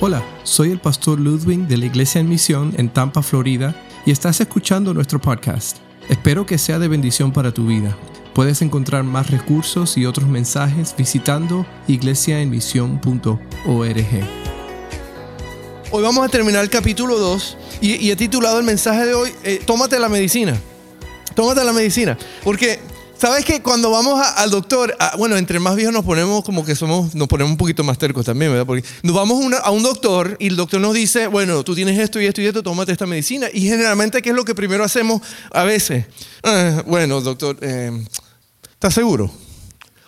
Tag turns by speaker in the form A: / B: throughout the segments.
A: Hola, soy el pastor Ludwig de la Iglesia en Misión en Tampa, Florida, y estás escuchando nuestro podcast. Espero que sea de bendición para tu vida. Puedes encontrar más recursos y otros mensajes visitando iglesiaenmisión.org.
B: Hoy vamos a terminar el capítulo 2 y, he titulado el mensaje de hoy, eh, Tómate la medicina. Tómate la medicina. Porque ¿Sabes que cuando vamos al doctor, bueno, entre más viejos nos ponemos como que somos, nos ponemos un poquito más tercos también, ¿verdad? Porque nos vamos a un doctor y el doctor nos dice, bueno, tú tienes esto y esto y esto, tómate esta medicina. Y generalmente, ¿qué es lo que primero hacemos a veces? Ah, bueno, doctor, eh, ¿estás seguro?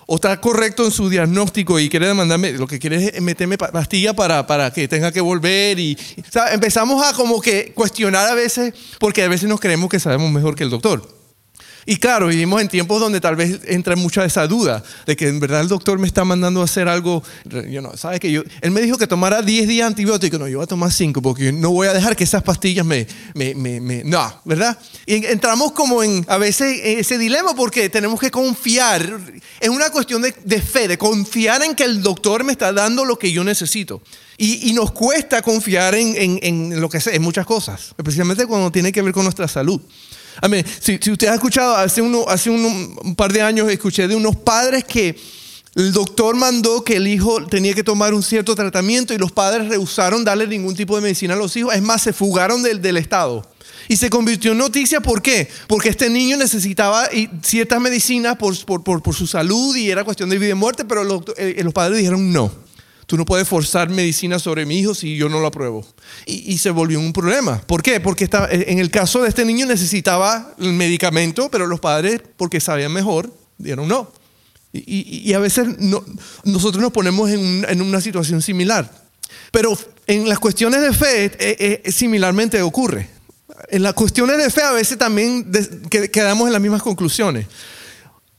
B: ¿O está correcto en su diagnóstico y quiere demandarme, lo que quiere es meterme pastilla para, para que tenga que volver? Y, empezamos a como que cuestionar a veces, porque a veces nos creemos que sabemos mejor que el doctor. Y claro, vivimos en tiempos donde tal vez entra mucha esa duda de que en verdad el doctor me está mandando a hacer algo. ¿sabes que yo, Él me dijo que tomara 10 días antibióticos. No, yo voy a tomar 5 porque no voy a dejar que esas pastillas me. me, me, me no, ¿verdad? Y entramos como en a veces ese dilema porque tenemos que confiar. Es una cuestión de, de fe, de confiar en que el doctor me está dando lo que yo necesito. Y, y, nos cuesta confiar en, en, en, lo que sea, en muchas cosas, especialmente cuando tiene que ver con nuestra salud. Amén. Si, si, usted ha escuchado, hace, uno, hace un, par de años escuché de unos padres que el doctor mandó que el hijo tenía que tomar un cierto tratamiento y los padres rehusaron darle ningún tipo de medicina a los hijos. Es más, se fugaron del, del Estado. Y se convirtió en noticia, ¿por qué? Porque este niño necesitaba ciertas medicinas por, por, por, por su salud y era cuestión de vida y muerte, pero los, eh, los padres dijeron no. Tú no puedes forzar medicina sobre mi hijo si yo no lo apruebo. Y, se volvió un problema. ¿Por qué? Porque en el caso de este niño necesitaba el medicamento, pero los padres, porque sabían mejor, dijeron no. Y, a veces nosotros nos ponemos en, una situación similar. Pero en las cuestiones de fe eh, eh, similarmente ocurre. En las cuestiones de fe a veces también quedamos en las mismas conclusiones.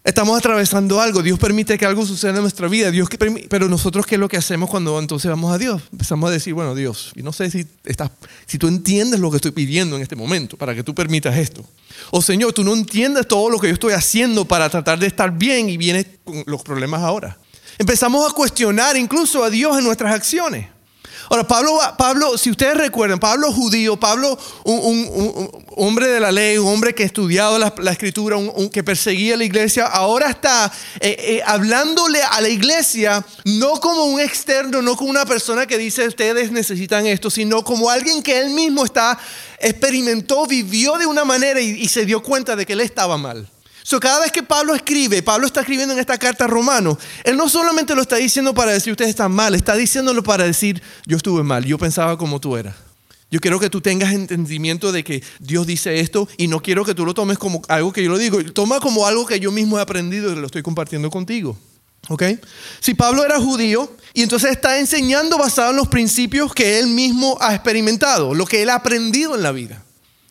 B: Estamos atravesando algo, Dios permite que algo suceda en nuestra vida, Dios, pero nosotros qué es lo que hacemos cuando entonces vamos a Dios? Empezamos a decir, bueno Dios, y no sé si, estás, si tú entiendes lo que estoy pidiendo en este momento para que tú permitas esto. O Señor, tú no entiendes todo lo que yo estoy haciendo para tratar de estar bien y vienes con los problemas ahora. Empezamos a cuestionar incluso a Dios en nuestras acciones. Ahora, Pablo, Pablo, si ustedes recuerdan, Pablo judío, Pablo un, hombre de la ley, un hombre que ha estudiado la, escritura, un, que perseguía la iglesia, ahora está eh, eh, hablándole a la iglesia no como un externo, no como una persona que dice ustedes necesitan esto, sino como alguien que él mismo está, experimentó, vivió de una manera y se dio cuenta de que él estaba mal cada vez que Pablo escribe, Pablo está escribiendo en esta carta a Romanos, él no solamente lo está diciendo para decir ustedes están mal, está diciéndolo para decir yo estuve mal, yo pensaba como tú eras. Yo quiero que tú tengas entendimiento de que Dios dice esto y no quiero que tú lo tomes como algo que yo lo digo. Toma como algo que yo mismo he aprendido y lo estoy compartiendo contigo. ¿Ok? Si Pablo era judío y entonces está enseñando basado en los principios que él mismo ha experimentado, lo que él ha aprendido en la vida.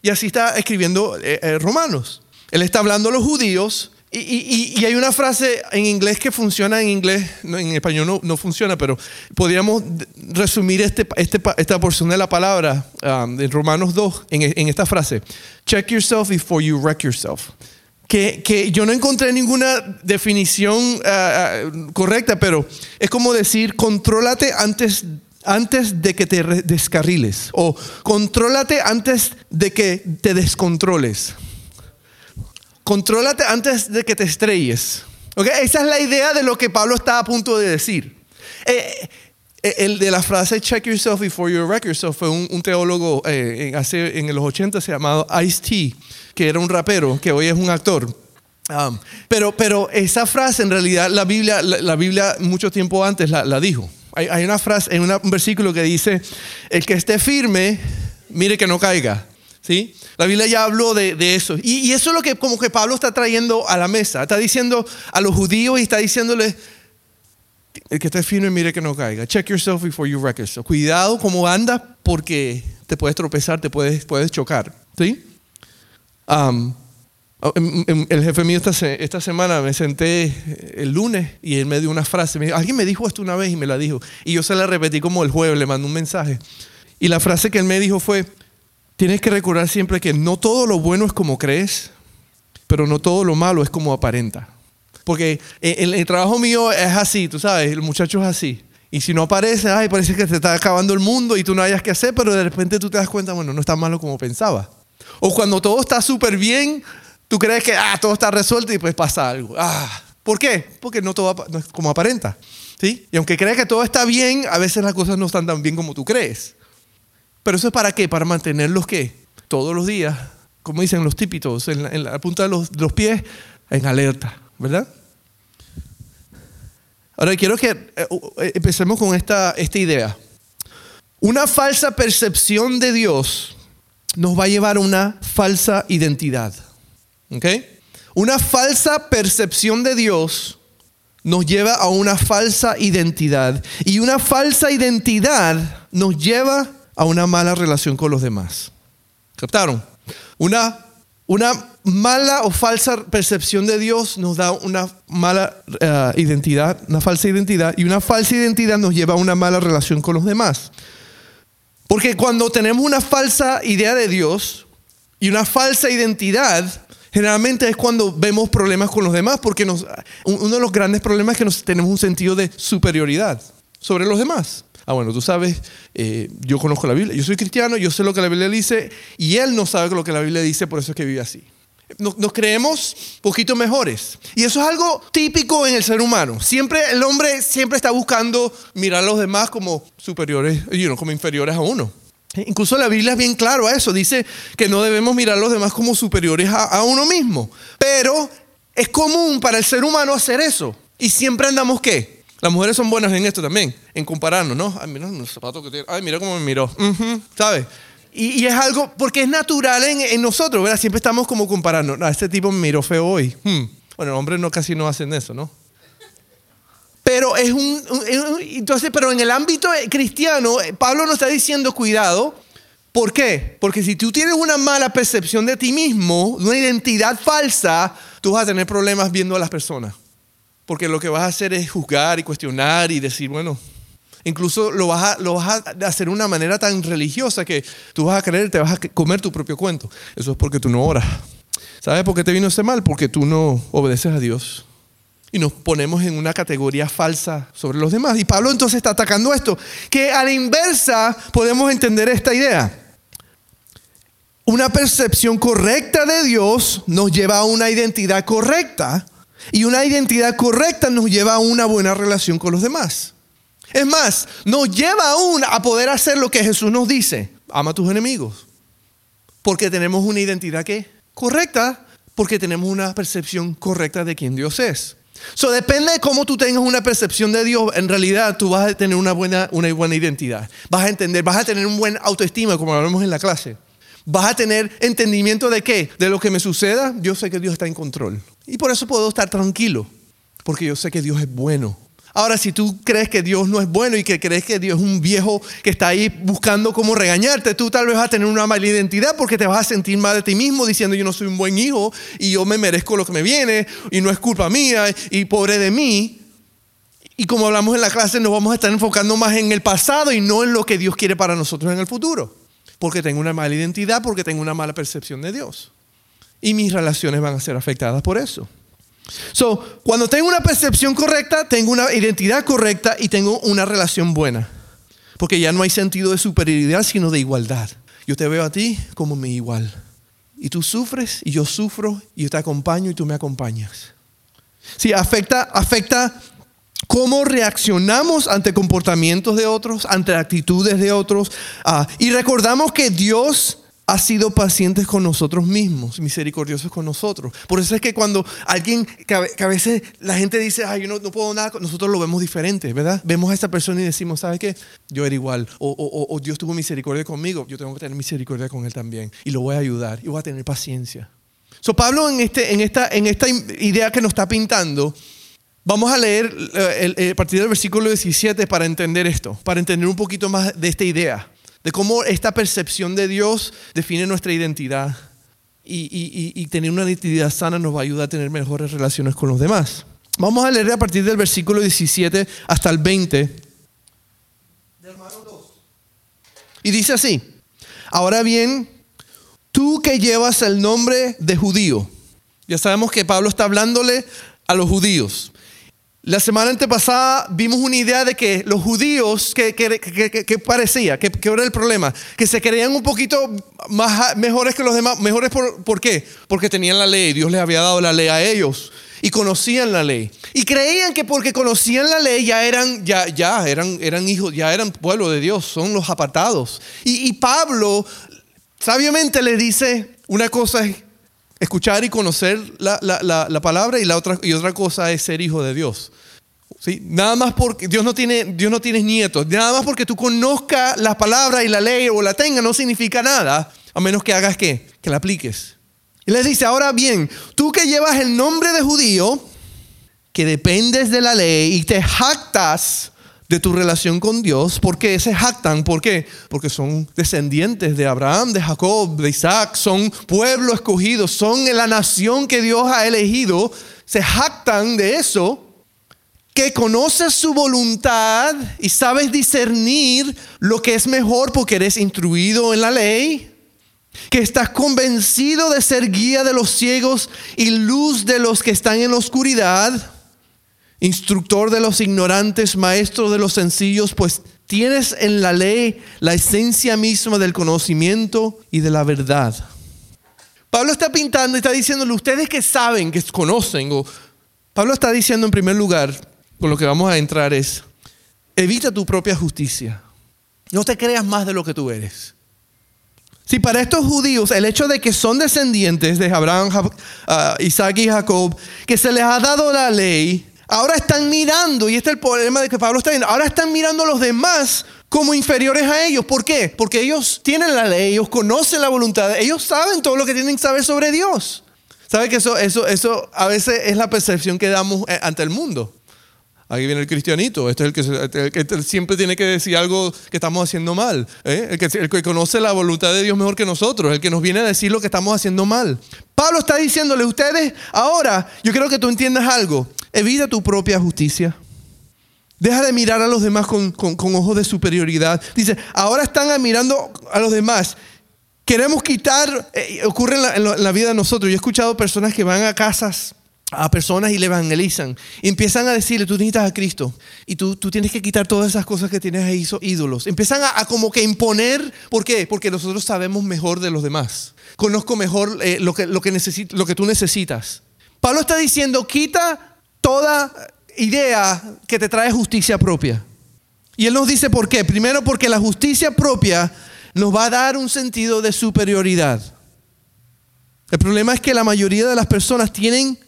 B: Y así está escribiendo eh, eh, Romanos. Él está hablando a los judíos y, hay una frase en inglés que funciona en inglés, en español no, funciona, pero podríamos resumir este, este, esta porción de la palabra um, de Romanos 2 en, esta frase. Check yourself before you wreck yourself. Que, yo no encontré ninguna definición uh, uh, correcta, pero es como decir, contrólate antes antes de que te descarriles o contrólate antes de que te descontroles. Contrólate antes de que te estrelles. Esa es la idea de lo que Pablo está a punto de decir. Eh, eh, el de la frase check yourself before you wreck yourself fue un, teólogo eh, hace, en los 80 se llamado Ice-T, que era un rapero, que hoy es un actor. Um, pero, pero esa frase en realidad la Biblia, la, Biblia mucho tiempo antes la, dijo. Hay, hay, una frase, en un versículo que dice, el que esté firme, mire que no caiga. ¿Sí? La Biblia ya habló de, eso. Y, eso es lo que como que Pablo está trayendo a la mesa. Está diciendo a los judíos y está diciéndole, el que esté firme mire que no caiga. Check yourself before you wreck yourself. Cuidado cómo andas porque te puedes tropezar, te puedes, puedes chocar. ¿Sí? Um, el jefe mío esta, esta, semana me senté el lunes y él me dio una frase. Alguien me dijo esto una vez y me la dijo. Y yo se la repetí como el jueves, le mandé un mensaje. Y la frase que él me dijo fue, Tienes que recordar siempre que no todo lo bueno es como crees, pero no todo lo malo es como aparenta. Porque el, trabajo mío es así, tú sabes, el muchacho es así. Y si no aparece, ay, parece que se está acabando el mundo y tú no hayas que hacer, pero de repente tú te das cuenta, bueno, no está malo como pensaba. O cuando todo está súper bien, tú crees que ah, todo está resuelto y pues pasa algo. Ah, ¿Por qué? Porque no todo no es como aparenta. ¿sí? Y aunque crees que todo está bien, a veces las cosas no están tan bien como tú crees. Pero eso es para qué? Para mantenerlos qué? Todos los días, como dicen los típicos, en la, punta de los, pies, en alerta, ¿verdad? Ahora quiero que eh, eh, empecemos con esta, esta idea. Una falsa percepción de Dios nos va a llevar a una falsa identidad. ¿Ok? Una falsa percepción de Dios nos lleva a una falsa identidad. Y una falsa identidad nos lleva a una mala relación con los demás. ¿Captaron? Una una mala o falsa percepción de Dios nos da una mala eh, identidad, una falsa identidad, y una falsa identidad nos lleva a una mala relación con los demás. Porque cuando tenemos una falsa idea de Dios y una falsa identidad, generalmente es cuando vemos problemas con los demás, porque uno de los grandes problemas es que nos, tenemos un sentido de superioridad sobre los demás. Ah, bueno, tú sabes, eh, yo conozco la Biblia, yo soy cristiano, yo sé lo que la Biblia dice y él no sabe lo que la Biblia dice, por eso es que vive así. Nos, creemos poquito mejores. Y eso es algo típico en el ser humano. Siempre el hombre siempre está buscando mirar a los demás como superiores, como inferiores a uno. Incluso la Biblia es bien claro a eso. Dice que no debemos mirar a los demás como superiores a, a uno mismo. Pero es común para el ser humano hacer eso. Y siempre andamos qué? Las mujeres son buenas en esto también, en compararnos, ¿no? Ay, mira los zapatos que tiene. Ay, mira cómo me miró. ¿Sabes? Y, es algo, porque es natural en, nosotros, ¿verdad? Siempre estamos como comparando. No, este tipo me miró feo hoy. Hmm. Bueno, los hombres no, casi no hacen eso, ¿no? Pero es un, Entonces, pero en el ámbito cristiano, eh, Pablo nos está diciendo cuidado. ¿Por qué? Porque si tú tienes una mala percepción de ti mismo, una identidad falsa, tú vas a tener problemas viendo a las personas. Porque lo que vas a hacer es juzgar y cuestionar y decir, bueno, incluso lo vas, a, lo vas a hacer de una manera tan religiosa que tú vas a creer, te vas a comer tu propio cuento. Eso es porque tú no oras. ¿Sabes por qué te vino ese mal? Porque tú no obedeces a Dios. Y nos ponemos en una categoría falsa sobre los demás. Y Pablo entonces está atacando esto. Que a la inversa podemos entender esta idea. Una percepción correcta de Dios nos lleva a una identidad correcta y una identidad correcta nos lleva a una buena relación con los demás. Es más, nos lleva aún a poder hacer lo que Jesús nos dice. Ama a tus enemigos. Porque tenemos una identidad que correcta, porque tenemos una percepción correcta de quién Dios es. So, depende de cómo tú tengas una percepción de Dios, en realidad tú vas a tener una buena, una buena identidad. Vas a entender, vas a tener un buen autoestima, como hablamos en la clase. Vas a tener entendimiento de qué? De lo que me suceda, yo sé que Dios está en control. Y por eso puedo estar tranquilo, porque yo sé que Dios es bueno. Ahora, si tú crees que Dios no es bueno y que crees que Dios es un viejo que está ahí buscando cómo regañarte, tú tal vez vas a tener una mala identidad porque te vas a sentir mal de ti mismo diciendo yo no soy un buen hijo y yo me merezco lo que me viene y no es culpa mía y pobre de mí. Y como hablamos en la clase, nos vamos a estar enfocando más en el pasado y no en lo que Dios quiere para nosotros en el futuro. Porque tengo una mala identidad, porque tengo una mala percepción de Dios y mis relaciones van a ser afectadas por eso. So, cuando tengo una percepción correcta, tengo una identidad correcta y tengo una relación buena. Porque ya no hay sentido de superioridad, sino de igualdad. Yo te veo a ti como mi igual. Y tú sufres y yo sufro y yo te acompaño y tú me acompañas. Sí, afecta, afecta cómo reaccionamos ante comportamientos de otros, ante actitudes de otros. Ah, y recordamos que Dios ha sido paciente con nosotros mismos, misericordiosos con nosotros. Por eso es que cuando alguien, que a, veces la gente dice, ay, yo no, puedo nada, nosotros lo vemos diferente, ¿verdad? Vemos a esta persona y decimos, ¿sabes qué? Yo era igual. O, Dios tuvo misericordia conmigo, yo tengo que tener misericordia con él también. Y lo voy a ayudar y voy a tener paciencia. So, Pablo en, este, en, esta, en esta idea que nos está pintando, Vamos a leer eh, eh, a partir del versículo 17 para entender esto, para entender un poquito más de esta idea de cómo esta percepción de Dios define nuestra identidad. Y, tener una identidad sana nos va a ayudar a tener mejores relaciones con los demás. Vamos a leer a partir del versículo 17 hasta el 20. Y dice así, ahora bien, tú que llevas el nombre de judío, ya sabemos que Pablo está hablándole a los judíos. La semana antepasada vimos una idea de que los judíos, que, parecía? ¿Qué era el problema? Que se creían un poquito más, mejores que los demás. ¿Mejores por, por qué? Porque tenían la ley, Dios les había dado la ley a ellos y conocían la ley. Y creían que porque conocían la ley ya eran, ya, ya eran, eran hijos, ya eran pueblo de Dios, son los apartados. Y, y Pablo sabiamente le dice, una cosa escuchar y conocer la, palabra y, la otra, y otra cosa es ser hijo de Dios. ¿Sí? Nada más porque Dios no, tiene, Dios no tiene nietos, nada más porque tú conozcas la palabra y la ley o la tengas no significa nada, a menos que hagas qué, que la apliques. Y les dice, ahora bien, tú que llevas el nombre de judío, que dependes de la ley y te jactas de tu relación con Dios. porque se jactan? ¿Por qué? Porque son descendientes de Abraham, de Jacob, de Isaac, son pueblo escogido, son la nación que Dios ha elegido. Se jactan de eso, que conoces su voluntad y sabes discernir lo que es mejor porque eres instruido en la ley, que estás convencido de ser guía de los ciegos y luz de los que están en la oscuridad instructor de los ignorantes, maestro de los sencillos, pues tienes en la ley la esencia misma del conocimiento y de la verdad. Pablo está pintando y está diciéndole, ustedes que saben, que conocen, o Pablo está diciendo en primer lugar, con lo que vamos a entrar es, evita tu propia justicia. No te creas más de lo que tú eres. Si para estos judíos el hecho de que son descendientes de Abraham, ah, Isaac y Jacob, que se les ha dado la ley, Ahora están mirando, y este es el problema de que Pablo está viendo, ahora están mirando a los demás como inferiores a ellos. ¿Por qué? Porque ellos tienen la ley, ellos conocen la voluntad, ellos saben todo lo que tienen que saber sobre Dios. ¿Sabe que eso, eso, eso a veces es la percepción que damos eh, ante el mundo? Aquí viene el cristianito, este es el que, siempre tiene que decir algo que estamos haciendo mal. ¿eh? El, que, conoce la voluntad de Dios mejor que nosotros, el que nos viene a decir lo que estamos haciendo mal. Pablo está diciéndole a ustedes, ahora yo quiero que tú entiendas algo. Evita tu propia justicia. Deja de mirar a los demás con, ojos de superioridad. Dice, ahora están mirando a los demás. Queremos quitar, eh, ocurre en la, vida de nosotros. Yo he escuchado personas que van a casas a personas y le evangelizan. Y empiezan a decirle, tú necesitas a Cristo. Y tú, tú tienes que quitar todas esas cosas que tienes ahí, ídolos. Empiezan a, como que imponer. ¿Por qué? Porque nosotros sabemos mejor de los demás. Conozco mejor eh, lo, que, lo, que lo que tú necesitas. Pablo está diciendo, quita toda idea que te trae justicia propia. Y Él nos dice por qué. Primero porque la justicia propia nos va a dar un sentido de superioridad. El problema es que la mayoría de las personas tienen,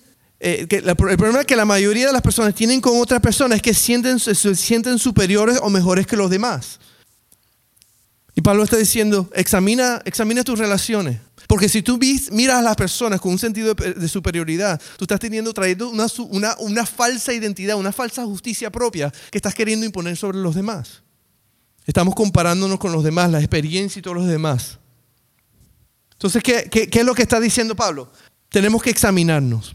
B: eh, el problema que la mayoría de las personas tienen con otras personas es que sienten, se sienten superiores o mejores que los demás. Y Pablo está diciendo, examina, examina tus relaciones. Porque si tú miras a las personas con un sentido de, superioridad, tú estás teniendo, trayendo una, una, falsa identidad, una falsa justicia propia que estás queriendo imponer sobre los demás. Estamos comparándonos con los demás, la experiencia y todos los demás. Entonces, ¿qué, qué, qué es lo que está diciendo Pablo? Tenemos que examinarnos.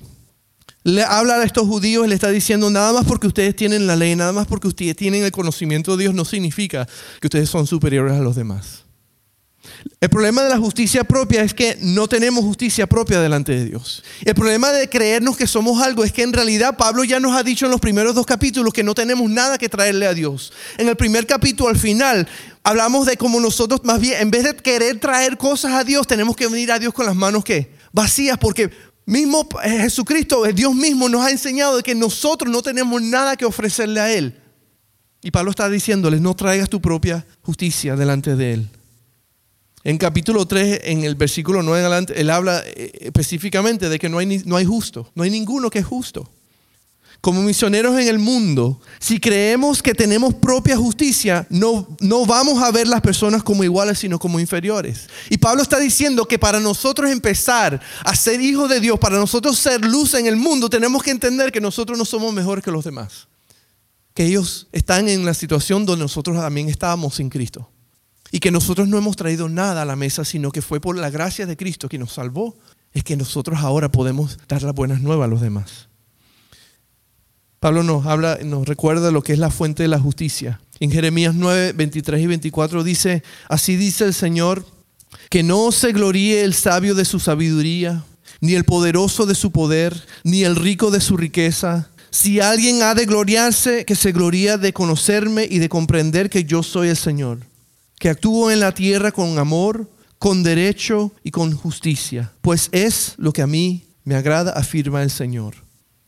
B: Le habla a estos judíos y le está diciendo, nada más porque ustedes tienen la ley, nada más porque ustedes tienen el conocimiento de Dios, no significa que ustedes son superiores a los demás. El problema de la justicia propia es que no tenemos justicia propia delante de Dios. El problema de creernos que somos algo es que en realidad Pablo ya nos ha dicho en los primeros dos capítulos que no tenemos nada que traerle a Dios. En el primer capítulo, al final, hablamos de cómo nosotros más bien, en vez de querer traer cosas a Dios, tenemos que venir a Dios con las manos que vacías porque mismo Jesucristo, Dios mismo nos ha enseñado de que nosotros no tenemos nada que ofrecerle a Él. Y Pablo está diciéndoles, no traigas tu propia justicia delante de Él. En capítulo 3, en el versículo 9 adelante, él habla eh, específicamente de que no hay, no hay justo, no hay ninguno que es justo. Como misioneros en el mundo, si creemos que tenemos propia justicia, no, no vamos a ver las personas como iguales, sino como inferiores. Y Pablo está diciendo que para nosotros empezar a ser hijos de Dios, para nosotros ser luz en el mundo, tenemos que entender que nosotros no somos mejores que los demás. Que ellos están en la situación donde nosotros también estábamos sin Cristo. Y que nosotros no hemos traído nada a la mesa, sino que fue por la gracia de Cristo que nos salvó. Es que nosotros ahora podemos dar las buenas nuevas a los demás. Pablo nos habla, nos recuerda lo que es la fuente de la justicia. En Jeremías 9, 23 y 24 dice, así dice el Señor, que no se gloríe el sabio de su sabiduría, ni el poderoso de su poder, ni el rico de su riqueza, si alguien ha de gloriarse, que se gloría de conocerme y de comprender que yo soy el Señor, que actúo en la tierra con amor, con derecho y con justicia, pues es lo que a mí me agrada, afirma el Señor.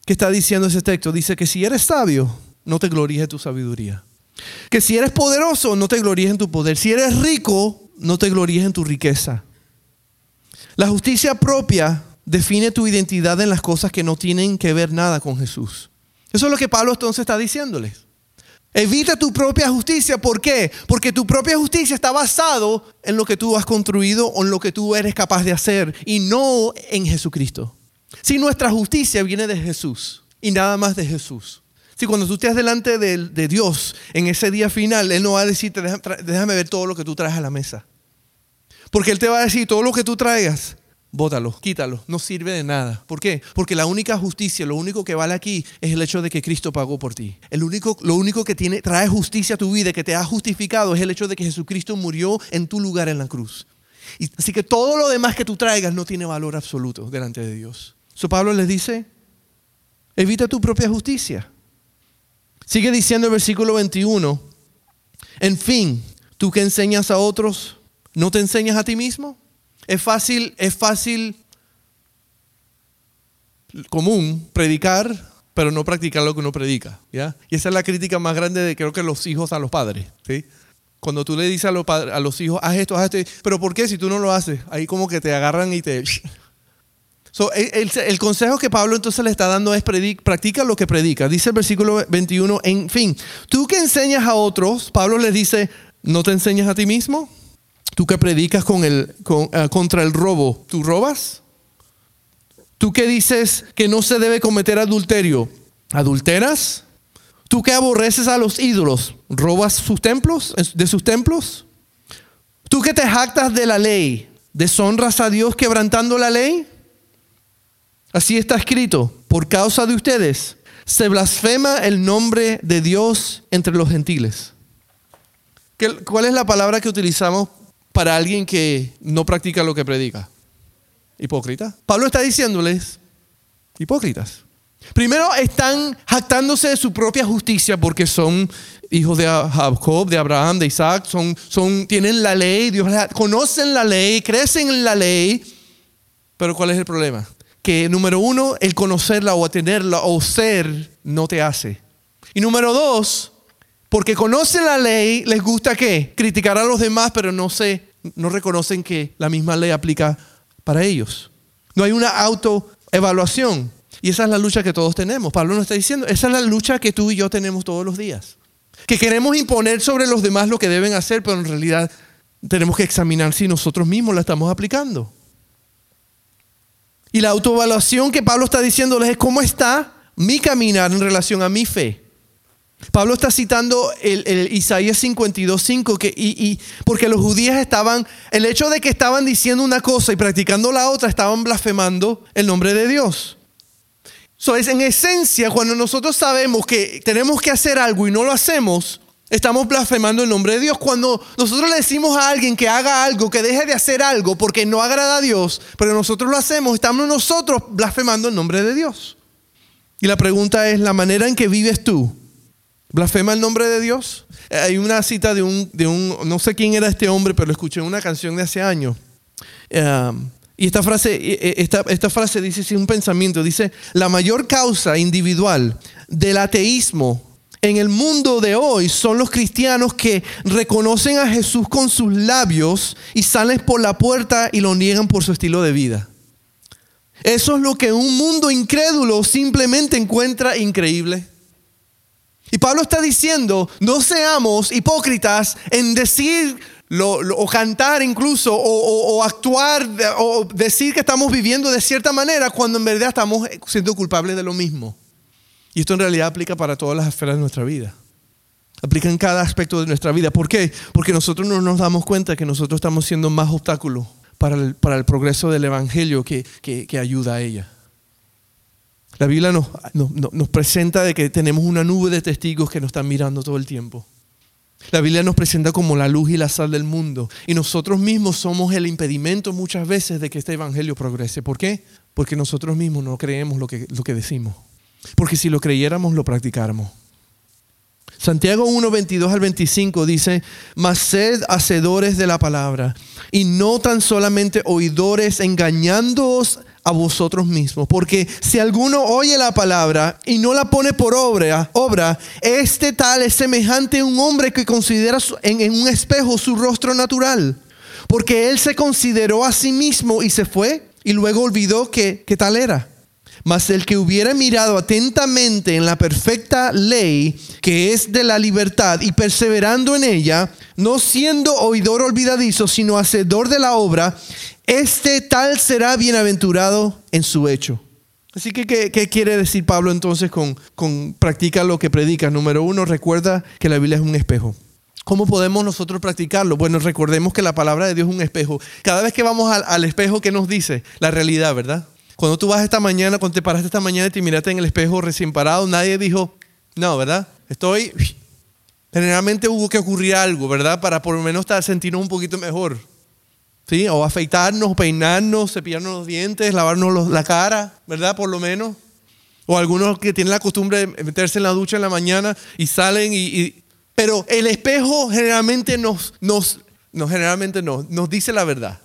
B: ¿Qué está diciendo ese texto? Dice que si eres sabio, no te gloríes en tu sabiduría. Que si eres poderoso, no te gloríes en tu poder. Si eres rico, no te gloríes en tu riqueza. La justicia propia define tu identidad en las cosas que no tienen que ver nada con Jesús. Eso es lo que Pablo entonces está diciéndoles. Evita tu propia justicia. ¿Por qué? Porque tu propia justicia está basado en lo que tú has construido o en lo que tú eres capaz de hacer y no en Jesucristo. Si nuestra justicia viene de Jesús y nada más de Jesús. Si cuando tú estés delante de, Dios en ese día final, Él no va a decirte, déjame ver todo lo que tú traes a la mesa. Porque Él te va a decir, todo lo que tú traigas, bótalo, quítalo, no sirve de nada. ¿Por qué? Porque la única justicia, lo único que vale aquí es el hecho de que Cristo pagó por ti. El único, lo único que tiene, trae justicia a tu vida, que te ha justificado, es el hecho de que Jesucristo murió en tu lugar en la cruz. Así que todo lo demás que tú traigas no tiene valor absoluto delante de Dios. So Pablo les dice, evita tu propia justicia. Sigue diciendo el versículo 21, en fin, tú que enseñas a otros, ¿no te enseñas a ti mismo? Es fácil, es fácil, común, predicar, pero no practicar lo que uno predica. ¿ya? Y esa es la crítica más grande de creo que los hijos a los padres. ¿sí? Cuando tú le dices a los, a los hijos, haz esto, haz esto, pero ¿por qué si tú no lo haces? Ahí como que te agarran y te el, consejo que Pablo entonces le está dando es practica lo que predica. Dice el versículo 21, en fin, tú que enseñas a otros, Pablo les dice, ¿no te enseñas a ti mismo? Tú que predicas eh, contra el robo, ¿tú robas? Tú que dices que no se debe cometer adulterio, ¿adulteras? Tú que aborreces a los ídolos, ¿robas sus templos, de sus templos? Tú que te jactas de la ley, ¿deshonras a Dios quebrantando la ley? Así está escrito, por causa de ustedes se blasfema el nombre de Dios entre los gentiles. ¿Cuál es la palabra que utilizamos para alguien que no practica lo que predica? Hipócrita. Pablo está diciéndoles, hipócritas. Primero están jactándose de su propia justicia porque son hijos de Jacob, de Abraham, de Isaac, son, son, tienen la ley, Dios conocen la ley, crecen en la ley. Pero ¿cuál es el problema? Que número uno, el conocerla o tenerla o ser no te hace. Y número dos, porque conocen la ley, les gusta qué? Criticar a los demás, pero no sé, no reconocen que la misma ley aplica para ellos. No hay una autoevaluación. Y esa es la lucha que todos tenemos. Pablo nos está diciendo, esa es la lucha que tú y yo tenemos todos los días. Que queremos imponer sobre los demás lo que deben hacer, pero en realidad tenemos que examinar si nosotros mismos la estamos aplicando. Y la autoevaluación que Pablo está diciéndoles es cómo está mi caminar en relación a mi fe. Pablo está citando el, Isaías 52.5, que, y, porque los judíos estaban, el hecho de que estaban diciendo una cosa y practicando la otra, estaban blasfemando el nombre de Dios. So, es en esencia, cuando nosotros sabemos que tenemos que hacer algo y no lo hacemos, Estamos blasfemando el nombre de Dios. Cuando nosotros le decimos a alguien que haga algo, que deje de hacer algo porque no agrada a Dios, pero nosotros lo hacemos, estamos nosotros blasfemando el nombre de Dios. Y la pregunta es, ¿la manera en que vives tú blasfema el nombre de Dios? Hay una cita de un, de un no sé quién era este hombre, pero lo escuché en una canción de hace años. Eh, y esta frase, eh, eh, esta, esta frase dice, un pensamiento, dice, la mayor causa individual del ateísmo en el mundo de hoy son los cristianos que reconocen a Jesús con sus labios y salen por la puerta y lo niegan por su estilo de vida. Eso es lo que un mundo incrédulo simplemente encuentra increíble. Y Pablo está diciendo, no seamos hipócritas en decir o cantar incluso o, actuar o decir que estamos viviendo de cierta manera cuando en verdad estamos siendo culpables de lo mismo. Y esto en realidad aplica para todas las esferas de nuestra vida. Aplica en cada aspecto de nuestra vida. ¿Por qué? Porque nosotros no nos damos cuenta que nosotros estamos siendo más obstáculo para el, para el progreso del Evangelio que, que, ayuda a ella. La Biblia nos, nos, presenta de que tenemos una nube de testigos que nos están mirando todo el tiempo. La Biblia nos presenta como la luz y la sal del mundo. Y nosotros mismos somos el impedimento muchas veces de que este Evangelio progrese. ¿Por qué? Porque nosotros mismos no creemos lo que, lo que decimos. Porque si lo creyéramos, lo practicáramos. Santiago 1, 22 al 25 dice, mas sed hacedores de la palabra y no tan solamente oidores engañándoos a vosotros mismos. Porque si alguno oye la palabra y no la pone por obra, obra este tal es semejante a un hombre que considera en, en un espejo su rostro natural. Porque él se consideró a sí mismo y se fue y luego olvidó que, que tal era. Mas el que hubiera mirado atentamente en la perfecta ley que es de la libertad y perseverando en ella, no siendo oidor olvidadizo, sino hacedor de la obra, este tal será bienaventurado en su hecho. Así que, ¿qué, quiere decir Pablo entonces con, con practica lo que predica? Número uno, recuerda que la Biblia es un espejo. ¿Cómo podemos nosotros practicarlo? Bueno, recordemos que la palabra de Dios es un espejo. Cada vez que vamos al, al espejo, ¿qué nos dice? La realidad, ¿verdad? Cuando tú vas esta mañana, cuando te paraste esta mañana y te miraste en el espejo recién parado, nadie dijo, no, ¿verdad? Estoy... Generalmente hubo que ocurrir algo, ¿verdad? Para por lo menos sentirnos un poquito mejor. ¿Sí? O afeitarnos, peinarnos, cepillarnos los dientes, lavarnos la cara, ¿verdad? Por lo menos. O algunos que tienen la costumbre de meterse en la ducha en la mañana y salen y... Pero el espejo generalmente nos, nos, no, generalmente no, nos dice la verdad.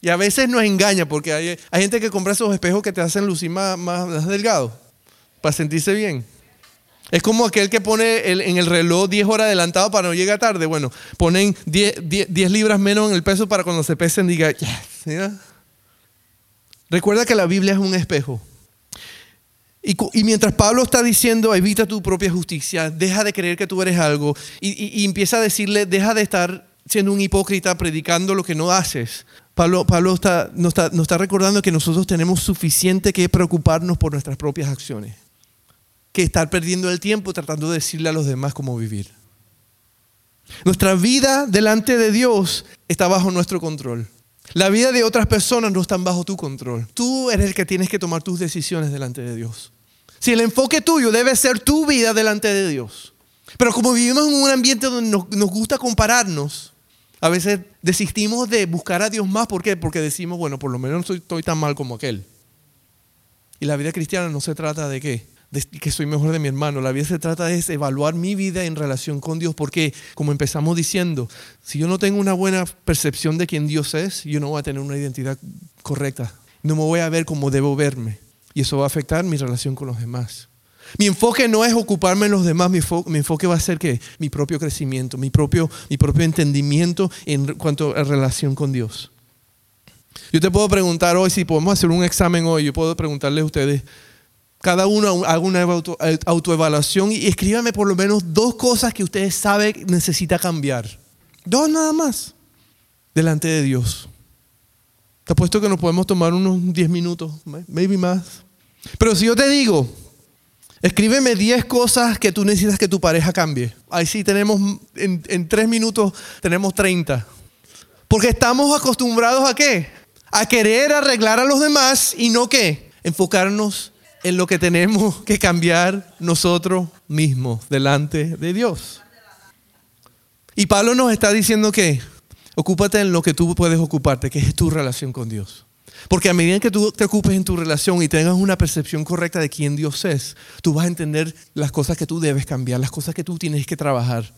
B: Y a veces nos engaña porque hay, gente que compra esos espejos que te hacen lucir más, más, delgado para sentirse bien. Es como aquel que pone en el reloj 10 horas adelantado para no llegar tarde. Bueno, ponen 10, libras menos en el peso para cuando se pesen diga, yes. Recuerda que la Biblia es un espejo. Y, mientras Pablo está diciendo, evita tu propia justicia, deja de creer que tú eres algo, y empieza a decirle, deja de estar siendo un hipócrita predicando lo que no haces. Pablo, está, nos, está, recordando que nosotros tenemos suficiente que preocuparnos por nuestras propias acciones, que estar perdiendo el tiempo tratando de decirle a los demás cómo vivir. Nuestra vida delante de Dios está bajo nuestro control. La vida de otras personas no está bajo tu control. Tú eres el que tienes que tomar tus decisiones delante de Dios. Si el enfoque tuyo debe ser tu vida delante de Dios. Pero como vivimos en un ambiente donde nos, nos gusta compararnos, a veces desistimos de buscar a Dios más. ¿Por qué? Porque decimos, bueno, por lo menos no estoy, tan mal como aquel. Y la vida cristiana no se trata de qué? De que soy mejor de mi hermano. La vida se trata de evaluar mi vida en relación con Dios. Porque, como empezamos diciendo, si yo no tengo una buena percepción de quién Dios es, yo no voy a tener una identidad correcta. No me voy a ver como debo verme. Y eso va a afectar mi relación con los demás. Mi enfoque no es ocuparme en los demás, mi, enfoque va a ser que mi propio crecimiento, mi propio, mi propio entendimiento en cuanto a relación con Dios. Yo te puedo preguntar hoy, si podemos hacer un examen hoy, yo puedo preguntarle a ustedes, cada uno haga una autoevaluación y escríbame por lo menos dos cosas que ustedes saben necesita cambiar. Dos nada más, delante de Dios. Te apuesto que nos podemos tomar unos 10 minutos, maybe más. Pero si yo te digo, Escríbeme 10 cosas que tú necesitas que tu pareja cambie. Ahí sí tenemos, en, en 3 minutos tenemos 30. Porque estamos acostumbrados a qué? A querer arreglar a los demás y no qué? Enfocarnos en lo que tenemos que cambiar nosotros mismos delante de Dios. Y Pablo nos está diciendo que ocúpate en lo que tú puedes ocuparte, que es tu relación con Dios. Porque a medida que tú te ocupes en tu relación y tengas una percepción correcta de quién Dios es, tú vas a entender las cosas que tú debes cambiar, las cosas que tú tienes que trabajar,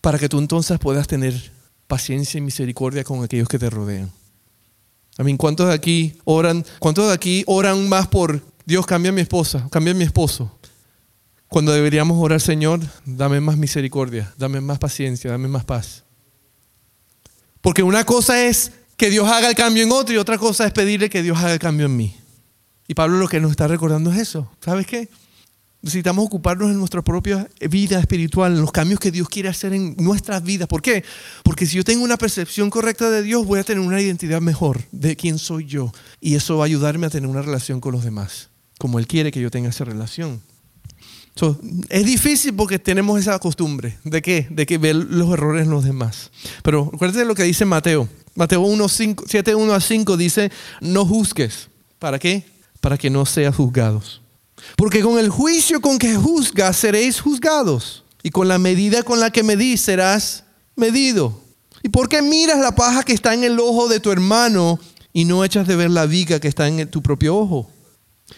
B: para que tú entonces puedas tener paciencia y misericordia con aquellos que te rodean. A mí, ¿cuántos de aquí oran, cuántos de aquí oran más por Dios, cambia a mi esposa, cambia a mi esposo? Cuando deberíamos orar, Señor, dame más misericordia, dame más paciencia, dame más paz. Porque una cosa es que Dios haga el cambio en otro y otra cosa es pedirle que Dios haga el cambio en mí. Y Pablo lo que nos está recordando es eso. ¿Sabes qué? Necesitamos ocuparnos en nuestra propia vida espiritual, en los cambios que Dios quiere hacer en nuestras vidas. ¿Por qué? Porque si yo tengo una percepción correcta de Dios, voy a tener una identidad mejor de quién soy yo. Y eso va a ayudarme a tener una relación con los demás, como Él quiere que yo tenga esa relación. Es difícil porque tenemos esa costumbre de qué? De que ver los errores en los demás. Pero acuérdate de lo que dice Mateo. Mateo 1, 7, 1 a 5 dice, no juzgues. ¿Para qué? Para que no seas juzgados. Porque con el juicio con que juzgas seréis juzgados. Y con la medida con la que medís serás medido. ¿Y por qué miras la paja que está en el ojo de tu hermano y no echas de ver la viga que está en tu propio ojo?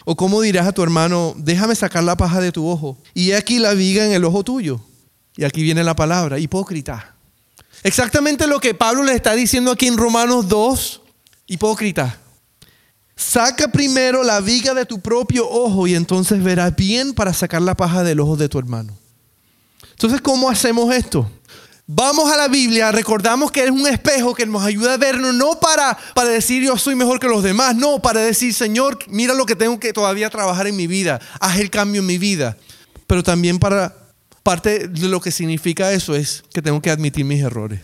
B: ¿O cómo dirás a tu hermano, déjame sacar la paja de tu ojo? Y aquí la viga en el ojo tuyo. Y aquí viene la palabra, hipócrita. Exactamente lo que Pablo le está diciendo aquí en Romanos 2, hipócrita. Saca primero la viga de tu propio ojo y entonces verás bien para sacar la paja del ojo de tu hermano. Entonces, ¿cómo hacemos esto? Vamos a la Biblia, recordamos que es un espejo que nos ayuda a vernos, no para, para decir yo soy mejor que los demás, no, para decir Señor, mira lo que tengo que todavía trabajar en mi vida, haz el cambio en mi vida. Pero también para parte de lo que significa eso es que tengo que admitir mis errores.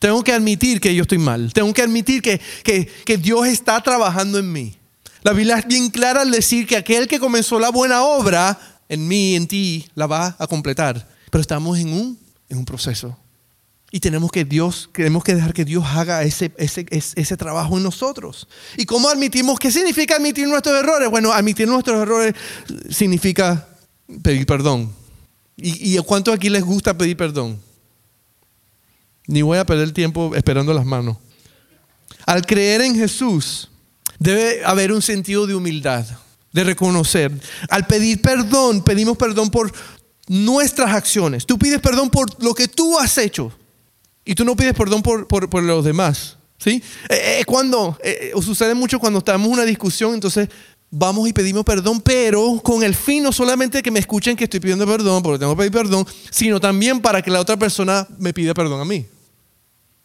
B: Tengo que admitir que yo estoy mal. Tengo que admitir que, que, Dios está trabajando en mí. La Biblia es bien clara al decir que aquel que comenzó la buena obra en mí, en ti, la va a completar. Pero estamos en un, en un proceso. Y tenemos que, Dios, tenemos que dejar que Dios haga ese, ese, ese, trabajo en nosotros. ¿Y cómo admitimos? ¿Qué significa admitir nuestros errores? Bueno, admitir nuestros errores significa pedir perdón. ¿Y, y cuánto aquí les gusta pedir perdón? Ni voy a perder tiempo esperando las manos. Al creer en Jesús, debe haber un sentido de humildad, de reconocer. Al pedir perdón, pedimos perdón por nuestras acciones. Tú pides perdón por lo que tú has hecho y tú no pides perdón por, por, los demás. ¿sí? Es eh, eh, cuando, eh, sucede mucho cuando estamos en una discusión, entonces vamos y pedimos perdón, pero con el fin no solamente que me escuchen que estoy pidiendo perdón, porque tengo que pedir perdón, sino también para que la otra persona me pida perdón a mí.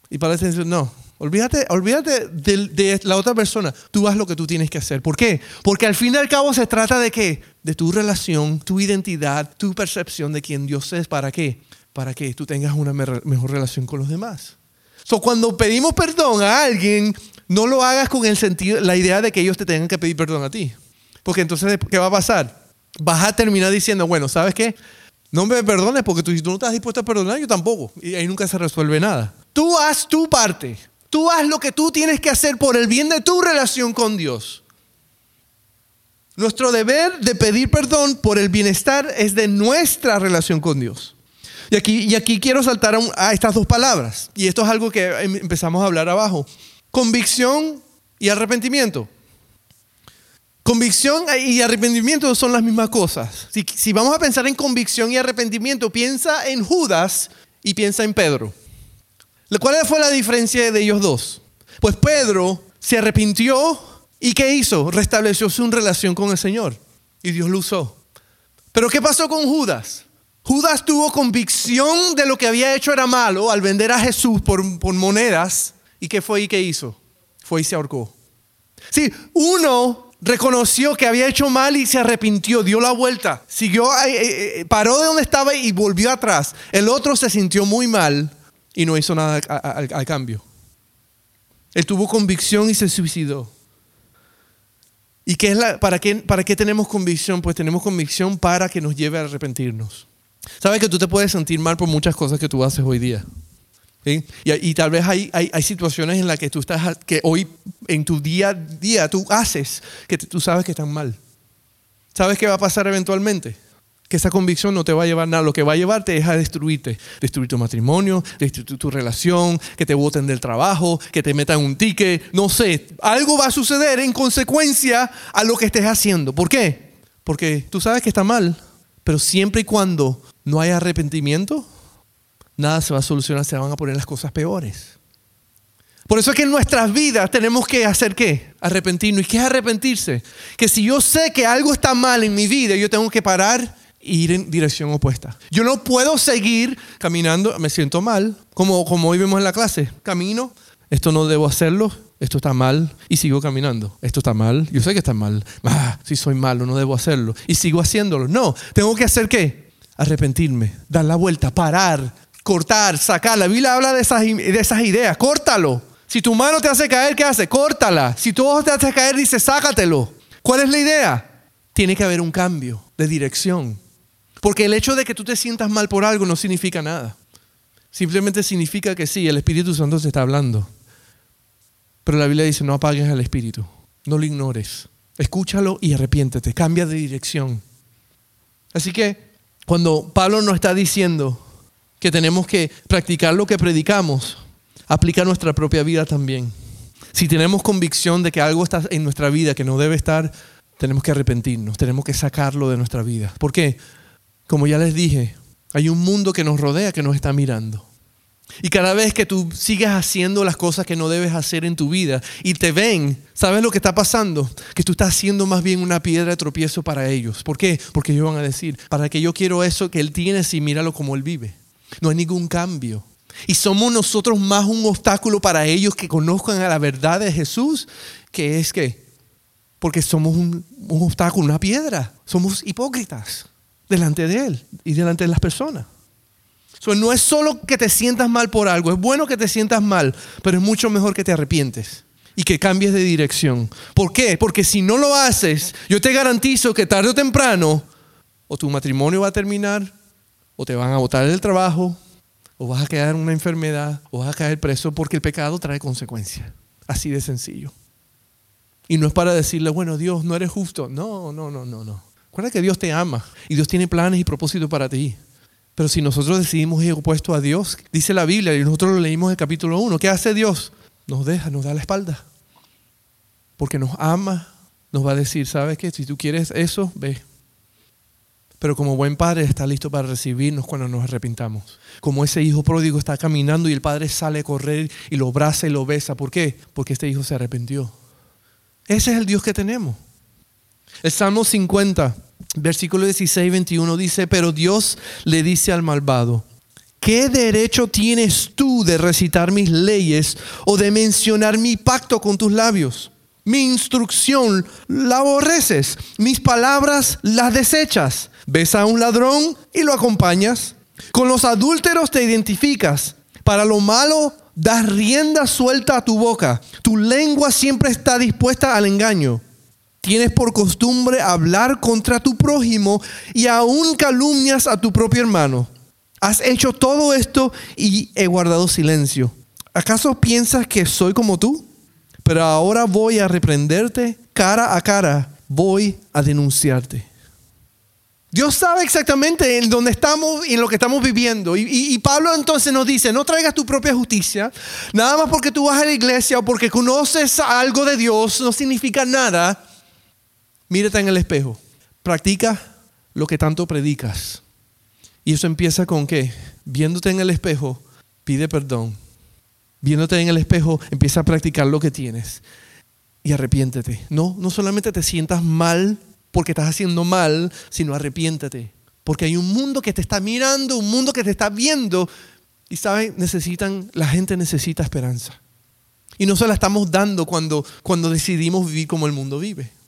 B: Y para decir, no, olvídate, olvídate de, la otra persona. Tú haz lo que tú tienes que hacer. ¿Por qué? Porque al fin y al cabo se trata de qué? De tu relación, tu identidad, tu percepción de quién Dios es. ¿Para qué? Para que tú tengas una mejor relación con los demás. So, cuando pedimos perdón a alguien, no lo hagas con el sentido, la idea de que ellos te tengan que pedir perdón a ti. Porque entonces, ¿qué va a pasar? Vas a terminar diciendo, bueno, ¿sabes qué? No me perdones porque tú, si tú no estás dispuesto a perdonar, yo tampoco. Y ahí nunca se resuelve nada. Tú haz tu parte. Tú haz lo que tú tienes que hacer por el bien de tu relación con Dios. Nuestro deber de pedir perdón por el bienestar es de nuestra relación con Dios. Y aquí, y aquí quiero saltar a, estas dos palabras. Y esto es algo que em, empezamos a hablar abajo. Convicción y arrepentimiento. Convicción y arrepentimiento son las mismas cosas. Si, si, vamos a pensar en convicción y arrepentimiento, piensa en Judas y piensa en Pedro. ¿Cuál fue la diferencia de ellos dos? Pues Pedro se arrepintió y ¿qué hizo? Restableció su relación con el Señor y Dios lo usó. Pero ¿qué pasó con Judas? Judas tuvo convicción de lo que había hecho era malo al vender a Jesús por, monedas. ¿Y qué fue y qué hizo? Fue y se ahorcó. Sí, uno reconoció que había hecho mal y se arrepintió, dio la vuelta, siguió, eh, eh, paró de donde estaba y volvió atrás. El otro se sintió muy mal y no hizo nada al cambio. Él tuvo convicción y se suicidó. ¿Y qué es la, para, qué, para qué tenemos convicción? Pues tenemos convicción para que nos lleve a arrepentirnos. Sabes que tú te puedes sentir mal por muchas cosas que tú haces hoy día. Y, y, tal vez hay, hay, hay, situaciones en las que tú estás, que hoy en tu día a día tú haces, que tú sabes que están mal. ¿Sabes qué va a pasar eventualmente? que esa convicción no te va a llevar nada. Lo que va a llevarte es a destruirte. Destruir tu matrimonio, destruir tu, relación, que te voten del trabajo, que te metan un ticket. No sé. Algo va a suceder en consecuencia a lo que estés haciendo. ¿Por qué? Porque tú sabes que está mal. Pero siempre y cuando no haya arrepentimiento, nada se va a solucionar. Se van a poner las cosas peores. Por eso es que en nuestras vidas tenemos que hacer qué? Arrepentirnos. ¿Y qué es arrepentirse? Que si yo sé que algo está mal en mi vida, yo tengo que parar ir en dirección opuesta. Yo no puedo seguir caminando, me siento mal, como, como hoy vemos en la clase. Camino, esto no debo hacerlo, esto está mal y sigo caminando. Esto está mal, yo sé que está mal. Ah, si soy malo, no debo hacerlo. Y sigo haciéndolo. No, tengo que hacer qué? Arrepentirme, dar la vuelta, parar, cortar, sacar. La Biblia habla de esas, de esas ideas. Córtalo. Si tu mano te hace caer, ¿qué hace? Córtala. Si tu ojo te hace caer, dice, sácatelo. ¿Cuál es la idea? Tiene que haber un cambio de dirección. Porque el hecho de que tú te sientas mal por algo no significa nada. Simplemente significa que sí, el Espíritu Santo te está hablando. Pero la Biblia dice, no apagues al Espíritu, no lo ignores. Escúchalo y arrepiéntete, cambia de dirección. Así que cuando Pablo nos está diciendo que tenemos que practicar lo que predicamos, aplica nuestra propia vida también. Si tenemos convicción de que algo está en nuestra vida que no debe estar, tenemos que arrepentirnos, tenemos que sacarlo de nuestra vida. ¿Por qué? Como ya les dije, hay un mundo que nos rodea que nos está mirando. Y cada vez que tú sigues haciendo las cosas que no debes hacer en tu vida y te ven, ¿sabes lo que está pasando? Que tú estás haciendo más bien una piedra de tropiezo para ellos. ¿Por qué? Porque ellos van a decir, para que yo quiero eso que él tiene, si míralo como él vive. No hay ningún cambio. Y somos nosotros más un obstáculo para ellos que conozcan a la verdad de Jesús, que es que, porque somos un, obstáculo, una piedra. Somos hipócritas delante de Él y delante de las personas no es solo que te sientas mal por algo, es bueno que te sientas mal, pero es mucho mejor que te arrepientes y que cambies de dirección. ¿Por qué? Porque si no lo haces, yo te garantizo que tarde o temprano, o tu matrimonio va a terminar, o te van a botar del trabajo, o vas a quedar en una enfermedad, o vas a caer preso, porque el pecado trae consecuencias. Así de sencillo. Y no es para decirle, bueno, Dios, no eres justo. No, no, no, no, no. Recuerda que Dios te ama y Dios tiene planes y propósitos para ti. Pero si nosotros decidimos ir opuesto a Dios, dice la Biblia, y nosotros lo leímos en el capítulo 1, ¿qué hace Dios? Nos deja, nos da la espalda. Porque nos ama, nos va a decir, ¿sabes qué? Si tú quieres eso, ve. Pero como buen padre está listo para recibirnos cuando nos arrepintamos. Como ese hijo pródigo está caminando y el padre sale a correr y lo abraza y lo besa. ¿Por qué? Porque este hijo se arrepintió. Ese es el Dios que tenemos. El Salmo 50 versículo 16 21 dice, pero Dios le dice al malvado, ¿qué derecho tienes tú de recitar mis leyes o de mencionar mi pacto con tus labios? Mi instrucción la aborreces, mis palabras las desechas. Ves a un ladrón y lo acompañas. Con los adúlteros te identificas. Para lo malo das rienda suelta a tu boca. Tu lengua siempre está dispuesta al engaño. Tienes por costumbre hablar contra tu prójimo y aún calumnias a tu propio hermano. Has hecho todo esto y he guardado silencio. ¿Acaso piensas que soy como tú? Pero ahora voy a reprenderte cara a cara. Voy a denunciarte. Dios sabe exactamente en dónde estamos y en lo que estamos viviendo. Y, y, Pablo entonces nos dice, no traigas tu propia justicia. Nada más porque tú vas a la iglesia o porque conoces algo de Dios no significa nada. Mírate en el espejo. Practica lo que tanto predicas. Y eso empieza con qué? Viéndote en el espejo, pide perdón. Viéndote en el espejo, empieza a practicar lo que tienes. Y arrepiéntete. No, no solamente te sientas mal porque estás haciendo mal, sino arrepiéntete. Porque hay un mundo que te está mirando, un mundo que te está viendo. Y saben, necesitan, la gente necesita esperanza. Y no se la estamos dando cuando, cuando decidimos vivir como el mundo vive.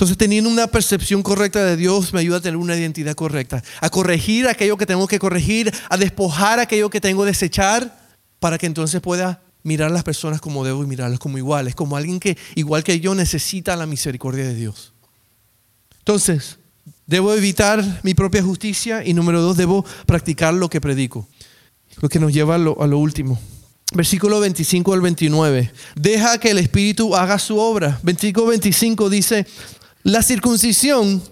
B: Entonces, teniendo una percepción correcta de Dios me ayuda a tener una identidad correcta, a corregir aquello que tengo que corregir, a despojar aquello que tengo que desechar, para que entonces pueda mirar a las personas como debo y mirarlas como iguales, como alguien que, igual que yo, necesita la misericordia de Dios. Entonces, debo evitar mi propia justicia y número dos, debo practicar lo que predico. Lo que nos lleva a lo, último. Versículo 25 al 29. Deja que el Espíritu haga su obra. Versículo 25 dice, la circuncisión,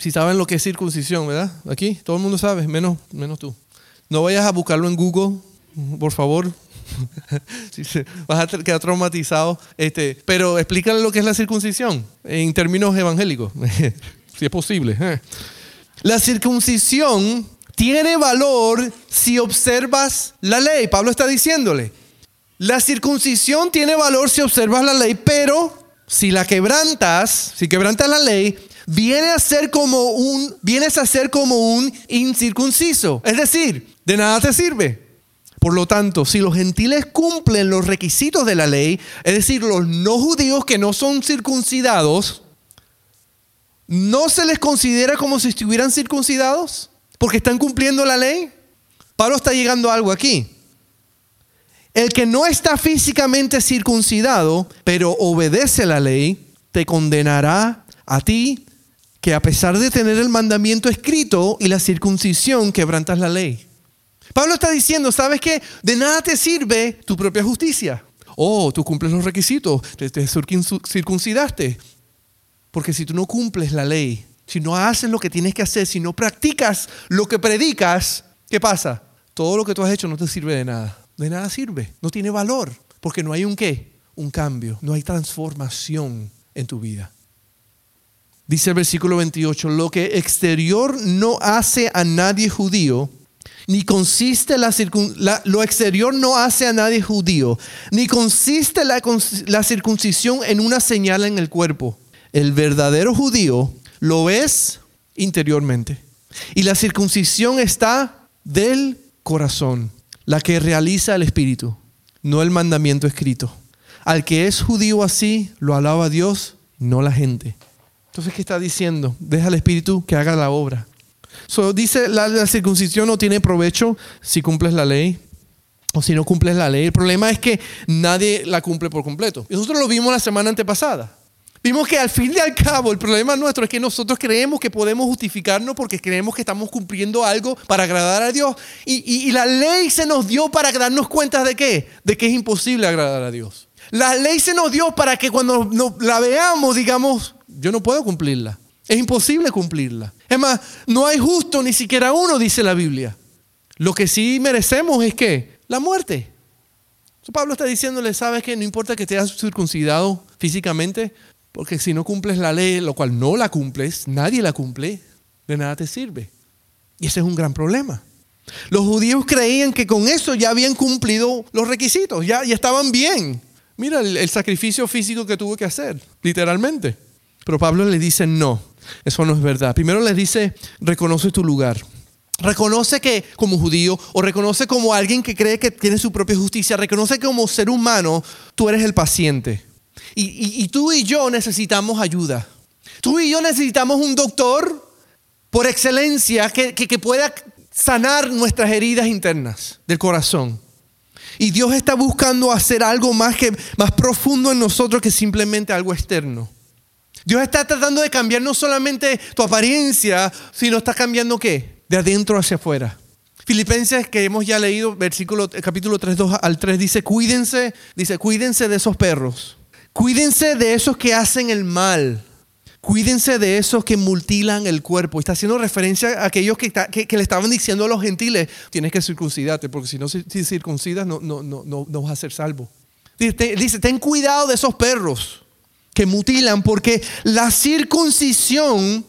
B: si saben lo que es circuncisión, ¿verdad? Aquí todo el mundo sabe, menos, menos tú. No vayas a buscarlo en Google, por favor. Vas a quedar traumatizado. Este, pero explícale lo que es la circuncisión en términos evangélicos, si es posible. ¿eh? La circuncisión tiene valor si observas la ley. Pablo está diciéndole, la circuncisión tiene valor si observas la ley, pero si la quebrantas, si quebrantas la ley, viene a ser como un, vienes a ser como un incircunciso. Es decir, de nada te sirve. Por lo tanto, si los gentiles cumplen los requisitos de la ley, es decir, los no judíos que no son circuncidados, ¿no se les considera como si estuvieran circuncidados? Porque están cumpliendo la ley. Pablo está llegando a algo aquí. El que no está físicamente circuncidado, pero obedece la ley, te condenará a ti, que a pesar de tener el mandamiento escrito y la circuncisión, quebrantas la ley. Pablo está diciendo, ¿sabes qué? De nada te sirve tu propia justicia. Oh, tú cumples los requisitos, te, te circuncidaste. Porque si tú no cumples la ley, si no haces lo que tienes que hacer, si no practicas lo que predicas, ¿qué pasa? Todo lo que tú has hecho no te sirve de nada de nada sirve, no tiene valor, porque no hay un qué, un cambio, no hay transformación en tu vida. Dice el versículo 28, lo que exterior no hace a nadie judío, ni consiste la, lo exterior no hace a nadie judío, ni consiste la, la circuncisión en una señal en el cuerpo. El verdadero judío lo es interiormente. Y la circuncisión está del corazón, la que realiza el espíritu, no el mandamiento escrito. Al que es judío así, lo alaba Dios, no la gente. Entonces, ¿qué está diciendo? Deja al espíritu que haga la obra. So, dice, la, circuncisión no tiene provecho si cumples la ley o si no cumples la ley. El problema es que nadie la cumple por completo. nosotros lo vimos la semana antepasada. Vimos que al fin y al cabo el problema nuestro es que nosotros creemos que podemos justificarnos porque creemos que estamos cumpliendo algo para agradar a Dios. Y, y la ley se nos dio para darnos cuenta de qué? De que es imposible agradar a Dios. La ley se nos dio para que cuando la veamos digamos, yo no puedo cumplirla. Es imposible cumplirla. Es más, no hay justo ni siquiera uno, dice la Biblia. Lo que sí merecemos es que la muerte. Pablo está diciéndole, ¿sabes que No importa que te hayas circuncidado físicamente, porque si no cumples la ley, lo cual no la cumples, nadie la cumple, de nada te sirve. Y ese es un gran problema. Los judíos creían que con eso ya habían cumplido los requisitos, ya, estaban bien. Mira el sacrificio físico que tuvo que hacer, literalmente. Pero Pablo le dice, no, eso no es verdad. Primero le dice, reconoce tu lugar. Reconoce que como judío o reconoce como alguien que cree que tiene su propia justicia, reconoce que como ser humano tú eres el paciente. Y, tú y yo necesitamos ayuda. Tú y yo necesitamos un doctor por excelencia que, pueda sanar nuestras heridas internas del corazón. Y Dios está buscando hacer algo más, que, más profundo en nosotros que simplemente algo externo. Dios está tratando de cambiar no solamente tu apariencia, sino está cambiando qué? De adentro hacia afuera. Filipenses que hemos ya leído, versículo, capítulo 3, 2 al 3, dice, cuídense, dice, cuídense de esos perros. Cuídense de esos que hacen el mal. Cuídense de esos que mutilan el cuerpo. Está haciendo referencia a aquellos que, le estaban diciendo a los gentiles, tienes que circuncidarte, porque si no si circuncidas no, vas a ser salvo. dice, ten cuidado de esos perros que mutilan, porque la circuncisión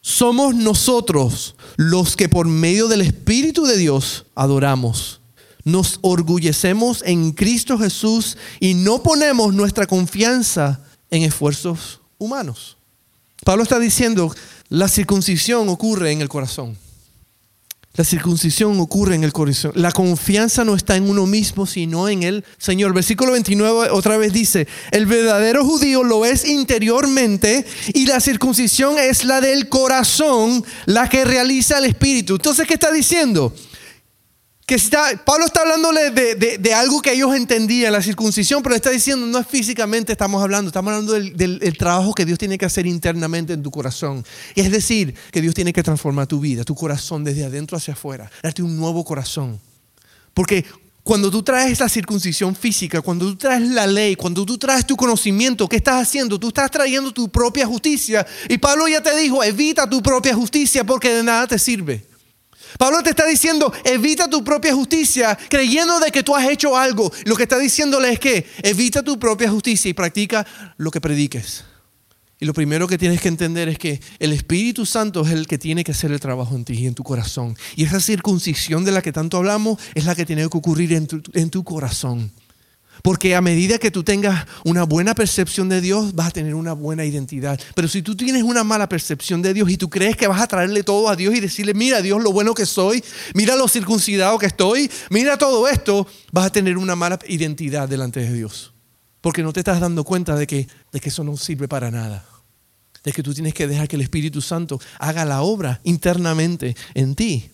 B: somos nosotros los que por medio del Espíritu de Dios adoramos. Nos orgullecemos en Cristo Jesús y no ponemos nuestra confianza en esfuerzos humanos. Pablo está diciendo, la circuncisión ocurre en el corazón. La circuncisión ocurre en el corazón. La confianza no está en uno mismo, sino en el Señor. Versículo 29 otra vez dice, el verdadero judío lo es interiormente y la circuncisión es la del corazón, la que realiza el Espíritu. Entonces, ¿qué está diciendo? Que está, Pablo está hablándole de, algo que ellos entendían, la circuncisión, pero está diciendo, no es físicamente estamos hablando, estamos hablando del, trabajo que Dios tiene que hacer internamente en tu corazón. Es decir, que Dios tiene que transformar tu vida, tu corazón desde adentro hacia afuera, darte un nuevo corazón. Porque cuando tú traes la circuncisión física, cuando tú traes la ley, cuando tú traes tu conocimiento, ¿qué estás haciendo? Tú estás trayendo tu propia justicia. Y Pablo ya te dijo, evita tu propia justicia porque de nada te sirve. Pablo te está diciendo, evita tu propia justicia creyendo de que tú has hecho algo. Lo que está diciéndole es que evita tu propia justicia y practica lo que prediques. Y lo primero que tienes que entender es que el Espíritu Santo es el que tiene que hacer el trabajo en ti y en tu corazón. Y esa circuncisión de la que tanto hablamos es la que tiene que ocurrir en tu, en tu corazón. Porque a medida que tú tengas una buena percepción de Dios, vas a tener una buena identidad. Pero si tú tienes una mala percepción de Dios y tú crees que vas a traerle todo a Dios y decirle, mira Dios lo bueno que soy, mira lo circuncidado que estoy, mira todo esto, vas a tener una mala identidad delante de Dios. Porque no te estás dando cuenta de que, de que eso no sirve para nada. De que tú tienes que dejar que el Espíritu Santo haga la obra internamente en ti.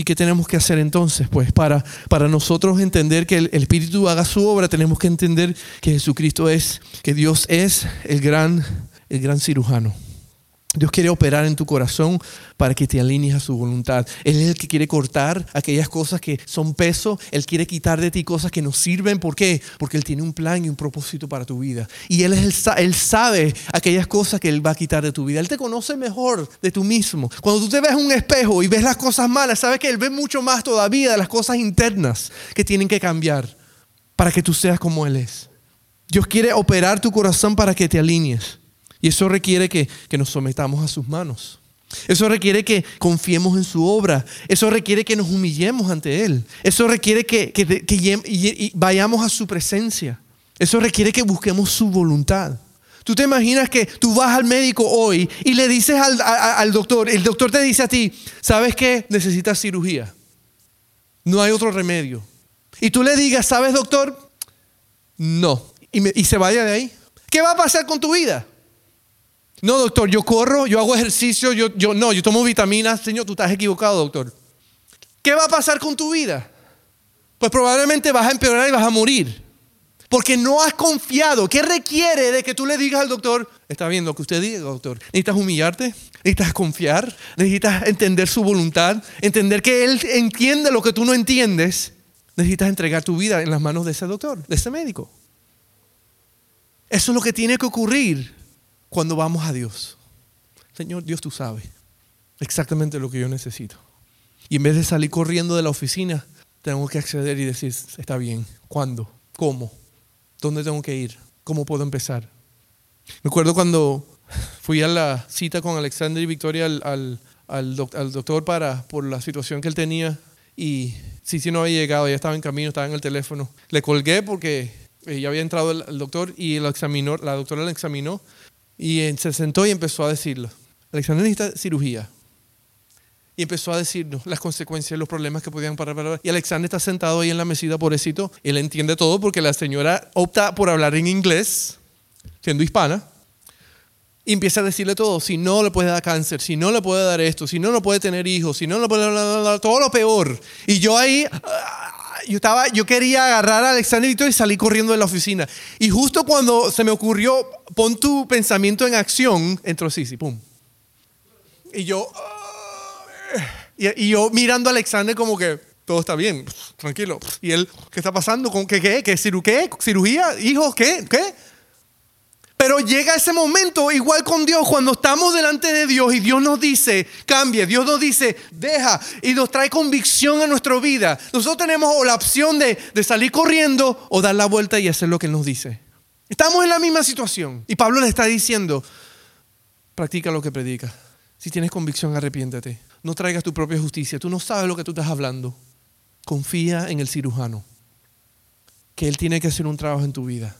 B: ¿Y qué tenemos que hacer entonces? Pues para, para nosotros entender que el, Espíritu haga su obra, tenemos que entender que Jesucristo es, que Dios es el gran, el gran cirujano. Dios quiere operar en tu corazón para que te alinees a su voluntad. Él es el que quiere cortar aquellas cosas que son peso. Él quiere quitar de ti cosas que no sirven. ¿Por qué? Porque Él tiene un plan y un propósito para tu vida. Y Él, es el, él sabe aquellas cosas que Él va a quitar de tu vida. Él te conoce mejor de tú mismo. Cuando tú te ves en un espejo y ves las cosas malas, sabes que Él ve mucho más todavía de las cosas internas que tienen que cambiar para que tú seas como Él es. Dios quiere operar tu corazón para que te alinees. Y eso requiere que, nos sometamos a sus manos. Eso requiere que confiemos en su obra. Eso requiere que nos humillemos ante Él. Eso requiere que, que, vayamos a su presencia. Eso requiere que busquemos su voluntad. Tú te imaginas que tú vas al médico hoy y le dices al, al doctor, el doctor te dice a ti, ¿sabes qué? Necesitas cirugía. No hay otro remedio. Y tú le digas, ¿sabes doctor? No. Y, y se vaya de ahí. ¿Qué va a pasar con tu vida? No, doctor, yo corro, yo hago ejercicio, yo, yo no, yo tomo vitaminas. Señor, tú estás equivocado, doctor. ¿Qué va a pasar con tu vida? Pues probablemente vas a empeorar y vas a morir. Porque no has confiado. ¿Qué requiere de que tú le digas al doctor? Está bien lo que usted diga, doctor. Necesitas humillarte, necesitas confiar, necesitas entender su voluntad, entender que él entiende lo que tú no entiendes. Necesitas entregar tu vida en las manos de ese doctor, de ese médico. Eso es lo que tiene que ocurrir cuando vamos a Dios. Señor, Dios tú sabes exactamente lo que yo necesito. Y en vez de salir corriendo de la oficina, tengo que acceder y decir, está bien, ¿cuándo? ¿Cómo? ¿Dónde tengo que ir? ¿Cómo puedo empezar? Me acuerdo cuando fui a la cita con Alexander y Victoria al, doctor para, por la situación que él tenía y sí, sí no había llegado, ya estaba en camino, estaba en el teléfono. Le colgué porque eh, ya había entrado el, doctor y el examinó, la doctora lo examinó y se sentó y empezó a decirlo. Alexander necesita cirugía. Y empezó a decirnos las consecuencias, los problemas que podían parar. Y Alexander está sentado ahí en la mesita, pobrecito. Él entiende todo porque la señora opta por hablar en inglés, siendo hispana. Y empieza a decirle todo. Si no le puede dar cáncer, si no le puede dar esto, si no le puede tener hijos, si no le puede dar todo lo peor. Y yo ahí yo, estaba, yo quería agarrar a Alexander y salir corriendo de la oficina. Y justo cuando se me ocurrió, pon tu pensamiento en acción, entró Sisi, pum. Y yo, y, yo mirando a Alexander como que todo está bien, tranquilo. Y él, ¿qué está pasando? ¿Qué? ¿Qué? ¿Qué? ¿Qué? ¿Cirugía? ¿Hijos? ¿Qué? ¿Qué? Pero llega ese momento igual con Dios, cuando estamos delante de Dios y Dios nos dice, cambie, Dios nos dice, deja y nos trae convicción a nuestra vida. Nosotros tenemos la opción de, de salir corriendo o dar la vuelta y hacer lo que Él nos dice. Estamos en la misma situación. Y Pablo le está diciendo, practica lo que predica. Si tienes convicción, arrepiéntete. No traigas tu propia justicia. Tú no sabes lo que tú estás hablando. Confía en el cirujano. Que Él tiene que hacer un trabajo en tu vida.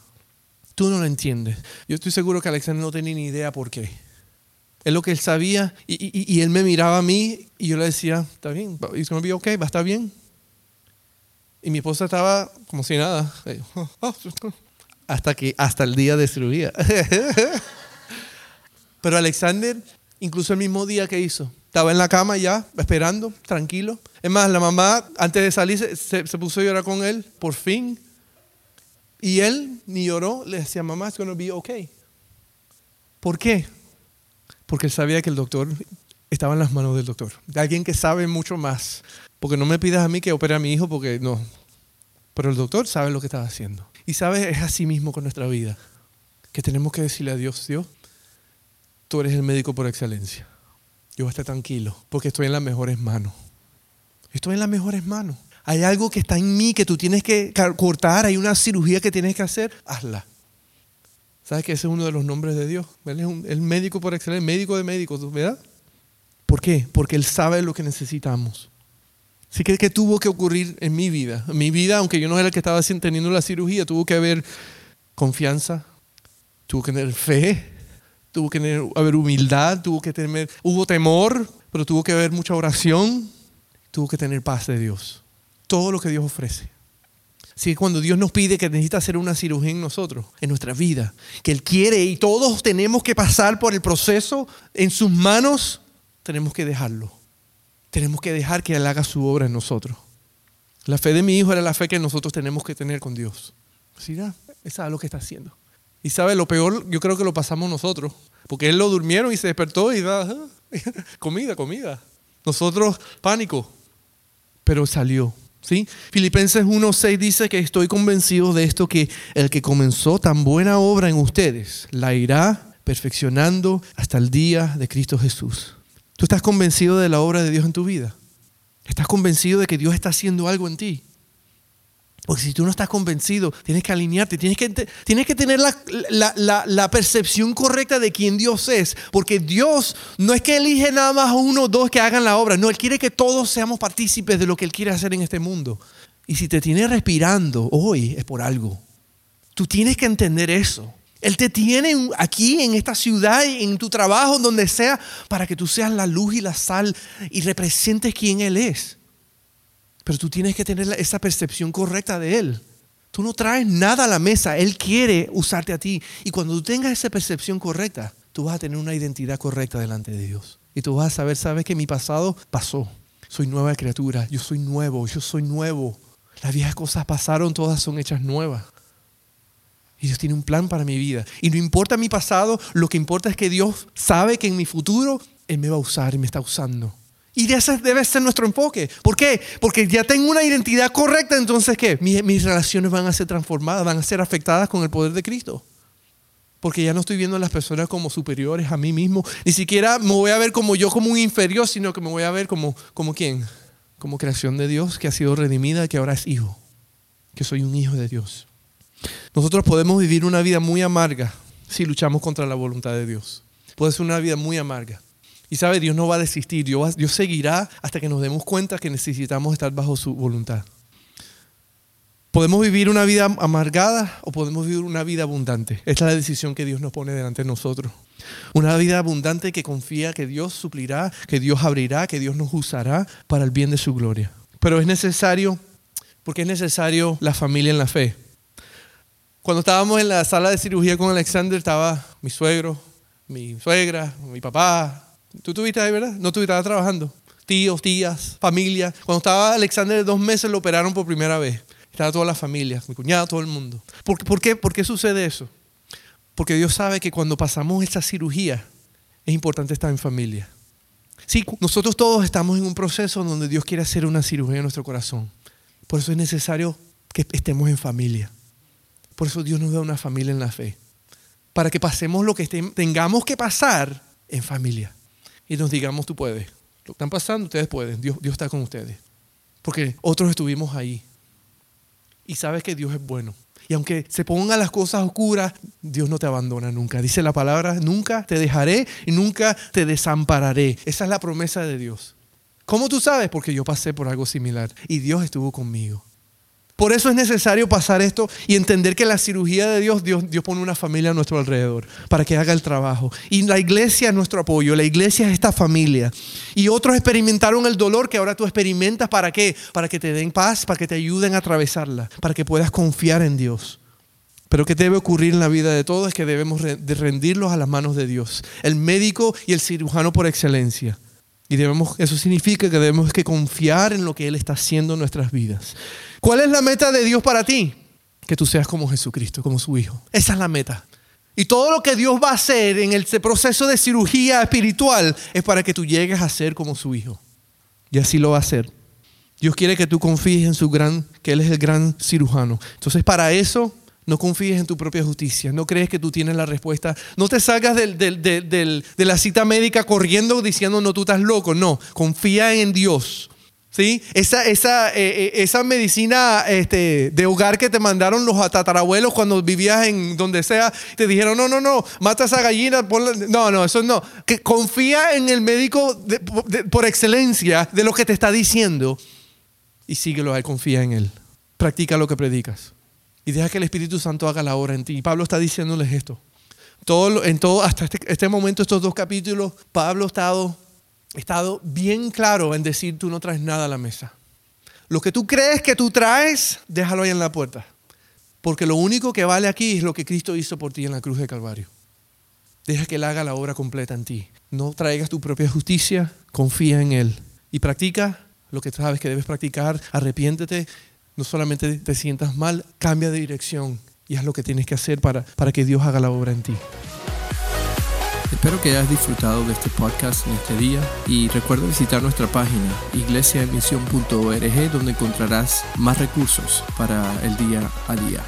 B: Tú no lo entiendes. Yo estoy seguro que Alexander no tenía ni idea por qué. Es lo que él sabía y, él me miraba a mí y yo le decía, está bien, it's to be okay, va a estar bien. Y mi esposa estaba como si nada. Hasta que, hasta el día de cirugía. Pero Alexander, incluso el mismo día que hizo, estaba en la cama ya, esperando, tranquilo. Es más, la mamá, antes de salir, se, se puso a llorar con él, por fin y él ni lloró, le decía, mamá, it's going to be okay. ¿Por qué? Porque él sabía que el doctor estaba en las manos del doctor, de alguien que sabe mucho más. Porque no me pidas a mí que opere a mi hijo, porque no. Pero el doctor sabe lo que estaba haciendo. Y sabe, es así mismo con nuestra vida, que tenemos que decirle a Dios, Dios, tú eres el médico por excelencia. Yo voy a estar tranquilo, porque estoy en las mejores manos. Estoy en las mejores manos. Hay algo que está en mí que tú tienes que cortar, hay una cirugía que tienes que hacer, hazla. ¿Sabes que ese es uno de los nombres de Dios? Él es el médico por excelencia, médico de médicos, ¿verdad? ¿Por qué? Porque Él sabe lo que necesitamos. Así que, ¿qué tuvo que ocurrir en mi vida? En mi vida, aunque yo no era el que estaba teniendo la cirugía, tuvo que haber confianza, tuvo que tener fe, tuvo que haber humildad, tuvo que tener, hubo temor, pero tuvo que haber mucha oración, tuvo que tener paz de Dios todo lo que Dios ofrece. Así que cuando Dios nos pide que necesita hacer una cirugía en nosotros, en nuestra vida, que Él quiere y todos tenemos que pasar por el proceso en sus manos, tenemos que dejarlo. Tenemos que dejar que Él haga su obra en nosotros. La fe de mi hijo era la fe que nosotros tenemos que tener con Dios. ¿Sí? Él sabe lo que está haciendo. Y sabe, lo peor yo creo que lo pasamos nosotros. Porque Él lo durmieron y se despertó y da comida, comida. Nosotros, pánico. Pero salió. ¿Sí? Filipenses 1.6 dice que estoy convencido de esto, que el que comenzó tan buena obra en ustedes la irá perfeccionando hasta el día de Cristo Jesús. ¿Tú estás convencido de la obra de Dios en tu vida? ¿Estás convencido de que Dios está haciendo algo en ti? Porque si tú no estás convencido, tienes que alinearte, tienes que, tienes que tener la, la, percepción correcta de quién Dios es. Porque Dios no es que elige nada más uno o dos que hagan la obra, no, Él quiere que todos seamos partícipes de lo que Él quiere hacer en este mundo. Y si te tiene respirando hoy es por algo. Tú tienes que entender eso. Él te tiene aquí en esta ciudad, en tu trabajo, donde sea, para que tú seas la luz y la sal y representes quién Él es. Pero tú tienes que tener esa percepción correcta de Él. Tú no traes nada a la mesa, Él quiere usarte a ti. Y cuando tú tengas esa percepción correcta, tú vas a tener una identidad correcta delante de Dios. Y tú vas a saber, sabes que mi pasado pasó. Soy nueva criatura, yo soy nuevo, yo soy nuevo. Las viejas cosas pasaron, todas son hechas nuevas. Y Dios tiene un plan para mi vida. Y no importa mi pasado, lo que importa es que Dios sabe que en mi futuro Él me va a usar y me está usando. Y ese debe ser nuestro enfoque. ¿Por qué? Porque ya tengo una identidad correcta, entonces ¿qué? Mis, mis, relaciones van a ser transformadas, van a ser afectadas con el poder de Cristo. Porque ya no estoy viendo a las personas como superiores a mí mismo. Ni siquiera me voy a ver como yo como un inferior, sino que me voy a ver como, como quién? Como creación de Dios que ha sido redimida, que ahora es hijo. Que soy un hijo de Dios. Nosotros podemos vivir una vida muy amarga si luchamos contra la voluntad de Dios. Puede ser una vida muy amarga. Y sabe, Dios no va a desistir, Dios, seguirá hasta que nos demos cuenta que necesitamos estar bajo su voluntad. Podemos vivir una vida amargada o podemos vivir una vida abundante. Esta es la decisión que Dios nos pone delante de nosotros. Una vida abundante que confía que Dios suplirá, que Dios abrirá, que Dios nos usará para el bien de su gloria. Pero es necesario, porque es necesario la familia en la fe. Cuando estábamos en la sala de cirugía con Alexander, estaba mi suegro, mi suegra, mi papá, Tú estuviste ahí, ¿verdad? No estabas trabajando. Tíos, tías, familia. Cuando estaba Alexander de dos meses lo operaron por primera vez. Estaba toda la familia, mi cuñado, todo el mundo. ¿Por, qué? ¿Por qué sucede eso? Porque Dios sabe que cuando pasamos esta cirugía es importante estar en familia. Sí, nosotros todos estamos en un proceso donde Dios quiere hacer una cirugía en nuestro corazón. Por eso es necesario que estemos en familia. Por eso Dios nos da una familia en la fe. Para que pasemos lo que tengamos que pasar en familia y nos digamos, tú puedes. Lo que están pasando, ustedes pueden. Dios, Dios está con ustedes. Porque otros estuvimos ahí. Y sabes que Dios es bueno. Y aunque se pongan las cosas oscuras, Dios no te abandona nunca. Dice la palabra, nunca te dejaré y nunca te desampararé. Esa es la promesa de Dios. ¿Cómo tú sabes? Porque yo pasé por algo similar y Dios estuvo conmigo. Por eso es necesario pasar esto y entender que la cirugía de Dios, Dios, Dios pone una familia a nuestro alrededor para que haga el trabajo. Y la iglesia es nuestro apoyo, la iglesia es esta familia. Y otros experimentaron el dolor que ahora tú experimentas. ¿Para qué? Para que te den paz, para que te ayuden a atravesarla, para que puedas confiar en Dios. Pero ¿qué debe ocurrir en la vida de todos? Es que debemos rendirlos a las manos de Dios, el médico y el cirujano por excelencia. Y debemos, eso significa que debemos que confiar en lo que Él está haciendo en nuestras vidas. ¿Cuál es la meta de Dios para ti? Que tú seas como Jesucristo, como su Hijo. Esa es la meta. Y todo lo que Dios va a hacer en el proceso de cirugía espiritual es para que tú llegues a ser como su Hijo. Y así lo va a hacer. Dios quiere que tú confíes en su gran, que Él es el gran cirujano. Entonces, para eso, no confíes en tu propia justicia. No crees que tú tienes la respuesta. No te salgas de la cita médica corriendo diciendo, no, tú estás loco. No, confía en Dios. ¿Sí? Esa, esa, eh, eh, esa medicina este, de hogar que te mandaron los tatarabuelos cuando vivías en donde sea, te dijeron, no, no, no, mata a esa gallina, no, no, eso no. Que confía en el médico por excelencia de lo que te está diciendo y síguelo, ahí, confía en él. Practica lo que predicas y deja que el Espíritu Santo haga la obra en ti. Y Pablo está diciéndoles esto. Todo, en todo, hasta este, este momento, estos dos capítulos, Pablo ha estado estado bien claro en decir tú no traes nada a la mesa. Lo que tú crees que tú traes, déjalo ahí en la puerta. Porque lo único que vale aquí es lo que Cristo hizo por ti en la cruz de Calvario. Deja que Él haga la obra completa en ti. No traigas tu propia justicia, confía en Él. Y practica lo que sabes que debes practicar. Arrepiéntete. No solamente te sientas mal, cambia de dirección y haz lo que tienes que hacer para, para que Dios haga la obra en ti.
A: Espero que hayas disfrutado de este podcast en este día y recuerda visitar nuestra página iglesiaemisión.org donde encontrarás más recursos para el día a día.